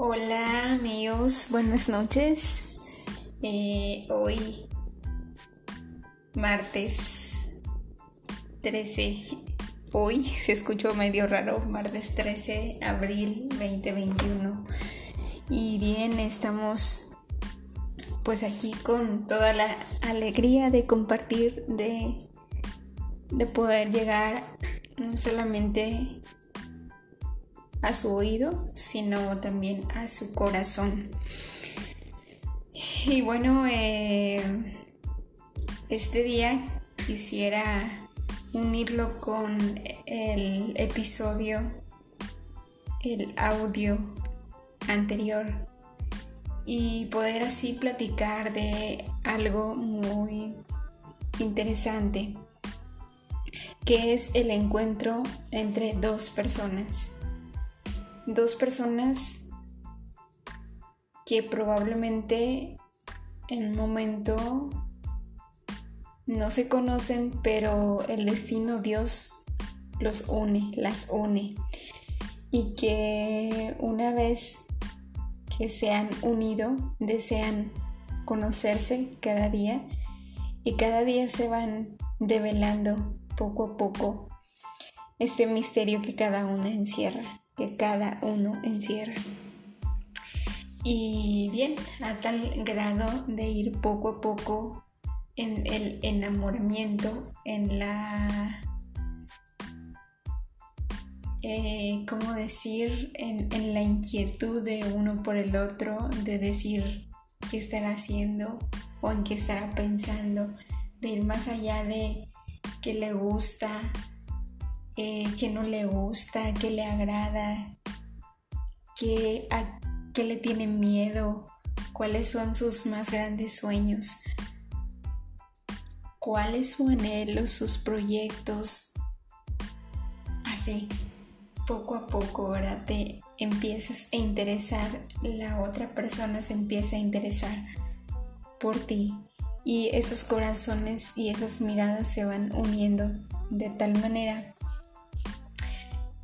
Hola amigos, buenas noches. Eh, hoy, martes 13, hoy se escuchó medio raro, martes 13, abril 2021. Y bien, estamos pues aquí con toda la alegría de compartir, de, de poder llegar no solamente a su oído, sino también a su corazón. Y bueno, eh, este día quisiera unirlo con el episodio, el audio anterior y poder así platicar de algo muy interesante, que es el encuentro entre dos personas dos personas que probablemente en un momento no se conocen, pero el destino Dios los une, las une. Y que una vez que se han unido, desean conocerse cada día y cada día se van develando poco a poco este misterio que cada uno encierra que cada uno encierra. Y bien, a tal grado de ir poco a poco en el enamoramiento, en la... Eh, ¿Cómo decir? En, en la inquietud de uno por el otro, de decir qué estará haciendo o en qué estará pensando, de ir más allá de qué le gusta, eh, qué no le gusta, qué le agrada, qué, a le tiene miedo, cuáles son sus más grandes sueños, cuál es su anhelo, sus proyectos. Así, poco a poco ahora te empiezas a interesar, la otra persona se empieza a interesar por ti y esos corazones y esas miradas se van uniendo de tal manera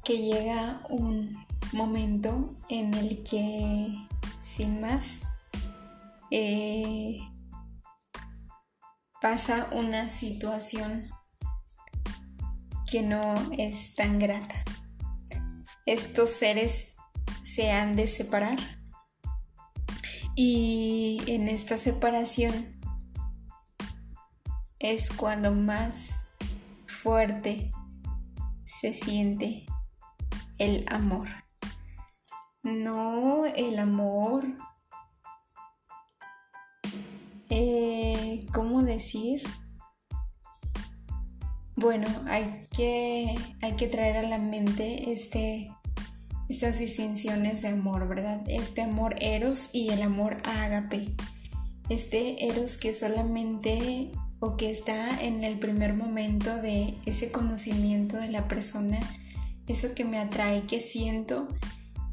que llega un momento en el que, sin más, eh, pasa una situación que no es tan grata. Estos seres se han de separar y en esta separación es cuando más fuerte se siente el amor. No, el amor. Eh, ¿Cómo decir? Bueno, hay que, hay que traer a la mente este, estas distinciones de amor, ¿verdad? Este amor eros y el amor ágape. Este eros que solamente o que está en el primer momento de ese conocimiento de la persona eso que me atrae, que siento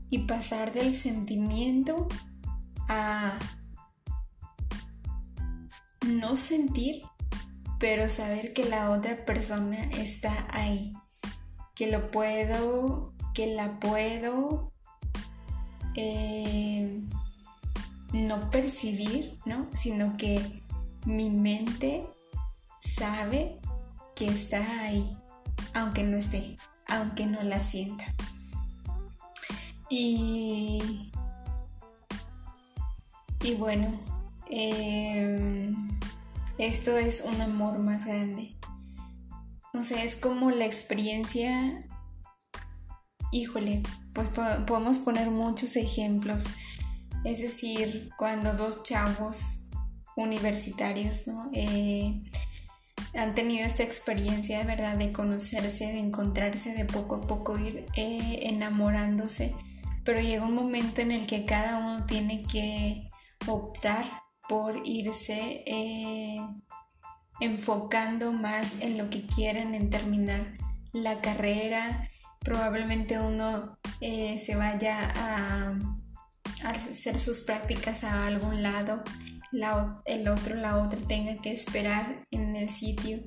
y pasar del sentimiento a no sentir, pero saber que la otra persona está ahí, que lo puedo, que la puedo eh, no percibir, ¿no? Sino que mi mente sabe que está ahí, aunque no esté aunque no la sienta. Y, y bueno, em, esto es un amor más grande. O sea, es como la experiencia, híjole, pues podemos poner muchos ejemplos. Es decir, cuando dos chavos universitarios, ¿no? Eh, han tenido esta experiencia de verdad de conocerse, de encontrarse, de poco a poco ir eh, enamorándose, pero llega un momento en el que cada uno tiene que optar por irse eh, enfocando más en lo que quieren, en terminar la carrera. Probablemente uno eh, se vaya a hacer sus prácticas a algún lado el otro, la otra tenga que esperar en el sitio.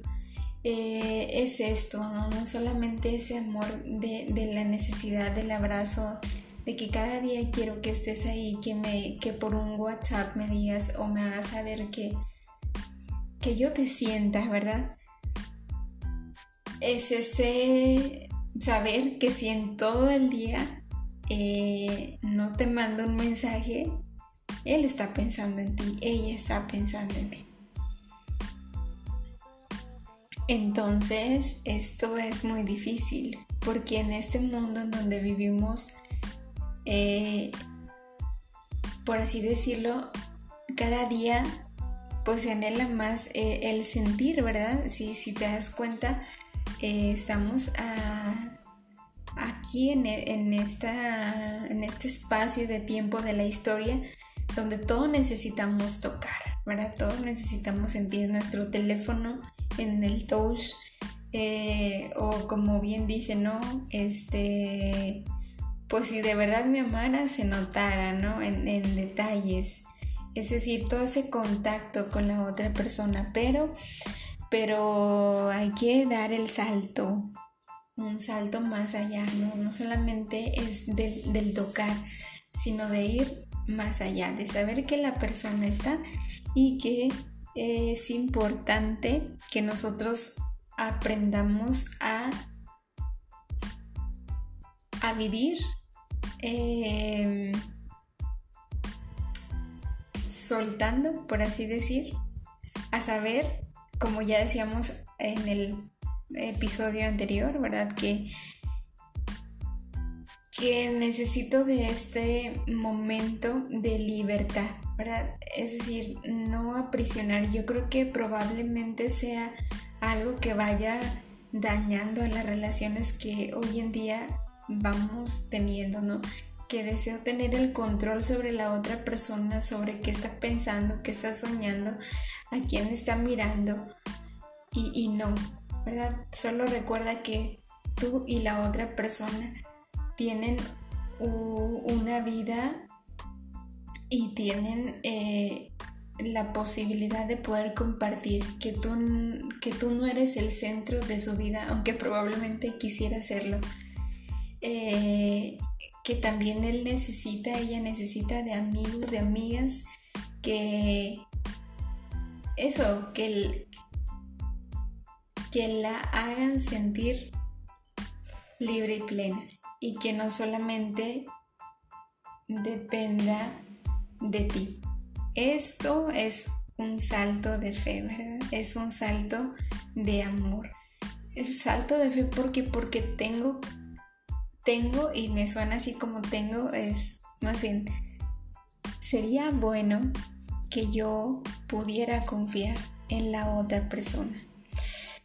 Eh, es esto, ¿no? no solamente ese amor de, la necesidad del abrazo, de que cada día quiero que estés ahí, que, me, que por un WhatsApp me digas o me hagas saber que, que yo te sienta, ¿verdad? Es ese saber que si en todo el día eh, no te manda un mensaje, él está pensando en ti, ella está pensando en ti. Entonces, esto es muy difícil, porque en este mundo en donde vivimos, eh, por así decirlo, cada día pues se anhela más eh, el sentir, ¿verdad? Si, si te das cuenta, eh, estamos aquí en, en, esta, en este espacio de tiempo de la historia donde todos necesitamos tocar, ¿verdad? Todos necesitamos sentir nuestro teléfono en el touch eh, o como bien dice, ¿no? Este, pues si de verdad me amara, se notara, ¿no? En, detalles. Es decir, todo ese contacto con la otra persona, pero, pero hay que dar el salto, un salto más allá, ¿no? No solamente es del tocar, sino de ir más allá, de saber que la persona está y que es importante que nosotros aprendamos a, a vivir em, soltando, por así decir, a saber, como ya decíamos en el episodio anterior, ¿verdad? Que, que necesito de este momento de libertad, es decir, no aprisionar. Yo creo que probablemente sea algo que vaya dañando las relaciones que hoy en día vamos teniendo, ¿no? Que deseo tener el control sobre la otra persona, sobre qué está pensando, qué está soñando, a quién está mirando. Y, y no, ¿verdad? Solo recuerda que tú y la otra persona tienen una vida y tienen eh, la posibilidad de poder compartir, que tú, que tú no eres el centro de su vida, aunque probablemente quisiera serlo. Eh, que también él necesita, ella necesita de amigos, de amigas, que eso, que, que la hagan sentir libre y plena y que no solamente dependa de ti. Esto es un salto de fe, ¿verdad? Es un salto de amor. El salto de fe porque porque tengo tengo y me suena así como tengo es más bien sería bueno que yo pudiera confiar en la otra persona.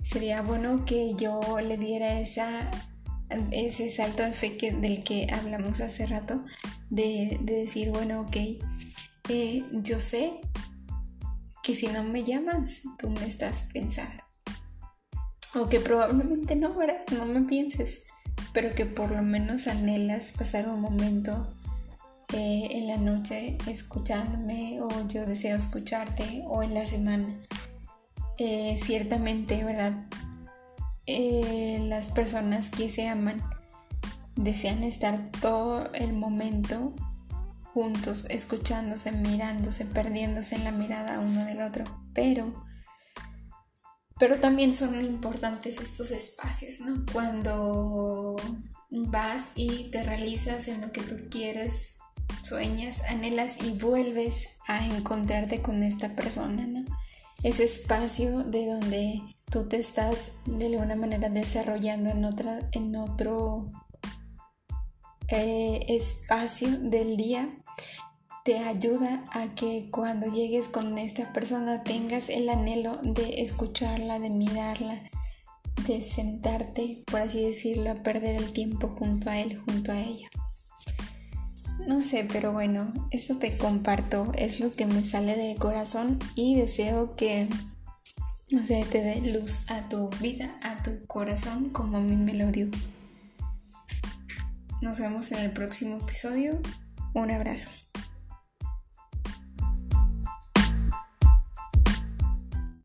Sería bueno que yo le diera esa, ese salto de fe del que hablamos hace rato, de, de decir, bueno, ok, yo sé que si no me llamas, tú me estás pensando. O que probablemente no, ¿verdad? No me pienses, pero que por lo menos anhelas pasar un momento eh, en la noche escuchándome o yo deseo escucharte o en la semana. Eh, ciertamente, ¿verdad? Eh, las personas que se aman desean estar todo el momento juntos, escuchándose, mirándose, perdiéndose en la mirada uno del otro. Pero, pero también son importantes estos espacios, ¿no? Cuando vas y te realizas en lo que tú quieres, sueñas, anhelas y vuelves a encontrarte con esta persona, ¿no? Ese espacio de donde tú te estás de alguna manera desarrollando en otra, en otro eh, espacio del día te ayuda a que cuando llegues con esta persona tengas el anhelo de escucharla, de mirarla, de sentarte, por así decirlo, a perder el tiempo junto a él, junto a ella. No sé, pero bueno, eso te comparto, es lo que me sale del corazón y deseo que, no sé, te dé luz a tu vida, a tu corazón como a mí me lo dio. Nos vemos en el próximo episodio. Un abrazo.